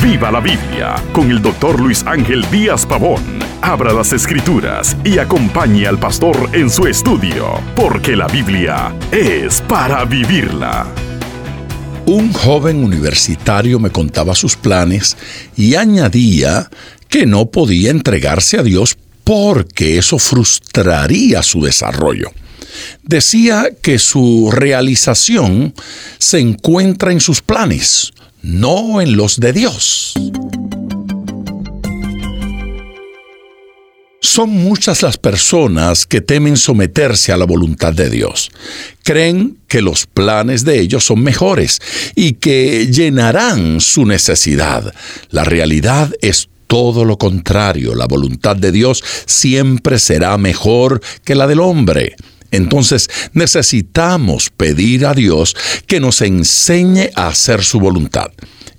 Viva la Biblia con el doctor Luis Ángel Díaz Pavón. Abra las escrituras y acompañe al pastor en su estudio, porque la Biblia es para vivirla. Un joven universitario me contaba sus planes y añadía que no podía entregarse a Dios porque eso frustraría su desarrollo. Decía que su realización se encuentra en sus planes, no en los de Dios. Son muchas las personas que temen someterse a la voluntad de Dios. Creen que los planes de ellos son mejores y que llenarán su necesidad. La realidad es todo lo contrario. La voluntad de Dios siempre será mejor que la del hombre. Entonces necesitamos pedir a Dios que nos enseñe a hacer su voluntad.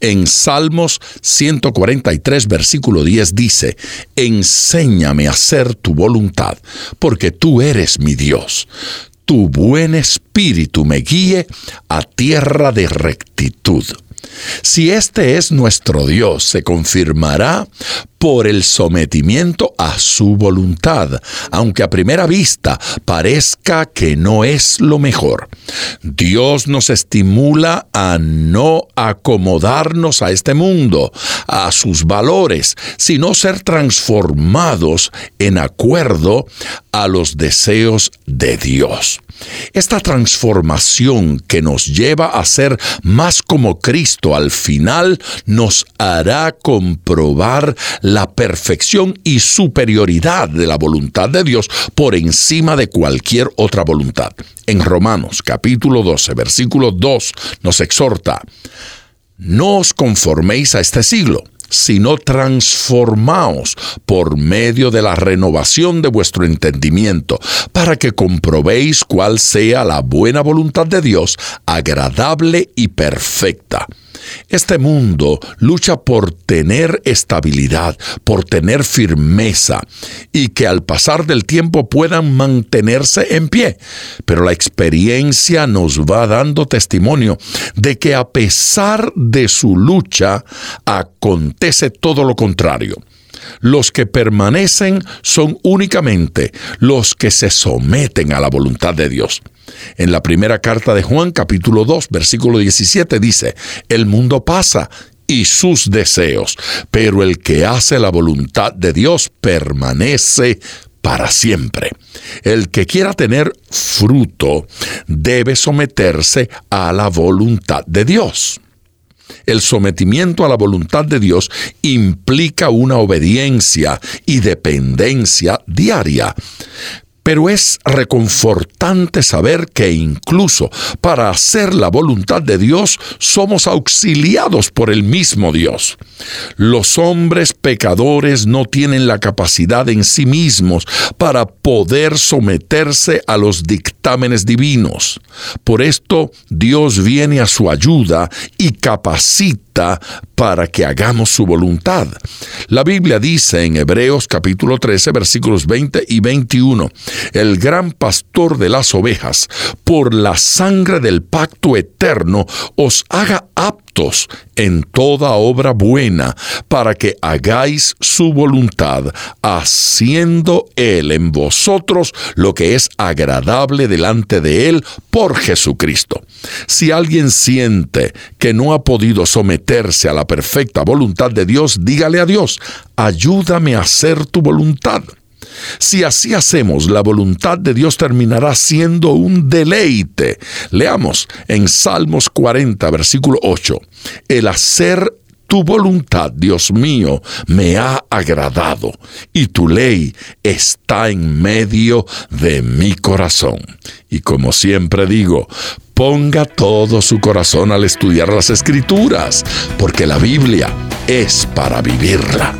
En Salmos 143, versículo 10 dice, Enséñame a hacer tu voluntad, porque tú eres mi Dios. Tu buen espíritu me guíe a tierra de rectitud. Si este es nuestro Dios, se confirmará por el sometimiento a su voluntad, aunque a primera vista parezca que no es lo mejor. Dios nos estimula a no acomodarnos a este mundo, a sus valores, sino ser transformados en acuerdo a los deseos de Dios. Esta transformación que nos lleva a ser más como Cristo al final nos hará comprobar la perfección y superioridad de la voluntad de Dios por encima de cualquier otra voluntad. En Romanos capítulo 12, versículo 2 nos exhorta, no os conforméis a este siglo sino transformaos por medio de la renovación de vuestro entendimiento, para que comprobéis cuál sea la buena voluntad de Dios, agradable y perfecta. Este mundo lucha por tener estabilidad, por tener firmeza y que al pasar del tiempo puedan mantenerse en pie. Pero la experiencia nos va dando testimonio de que a pesar de su lucha, acontece todo lo contrario. Los que permanecen son únicamente los que se someten a la voluntad de Dios. En la primera carta de Juan capítulo 2 versículo 17 dice, el mundo pasa y sus deseos, pero el que hace la voluntad de Dios permanece para siempre. El que quiera tener fruto debe someterse a la voluntad de Dios. El sometimiento a la voluntad de Dios implica una obediencia y dependencia diaria. Pero es reconfortante saber que incluso para hacer la voluntad de Dios somos auxiliados por el mismo Dios. Los hombres pecadores no tienen la capacidad en sí mismos para poder someterse a los dictámenes divinos. Por esto Dios viene a su ayuda y capacita para que hagamos su voluntad. La Biblia dice en Hebreos capítulo 13 versículos 20 y 21, el gran pastor de las ovejas, por la sangre del pacto eterno, os haga aptos en toda obra buena, para que hagáis su voluntad, haciendo Él en vosotros lo que es agradable delante de Él por Jesucristo. Si alguien siente que no ha podido someterse a la perfecta voluntad de Dios, dígale a Dios, ayúdame a hacer tu voluntad. Si así hacemos, la voluntad de Dios terminará siendo un deleite. Leamos en Salmos 40, versículo 8. El hacer tu voluntad, Dios mío, me ha agradado y tu ley está en medio de mi corazón. Y como siempre digo, ponga todo su corazón al estudiar las escrituras, porque la Biblia es para vivirla.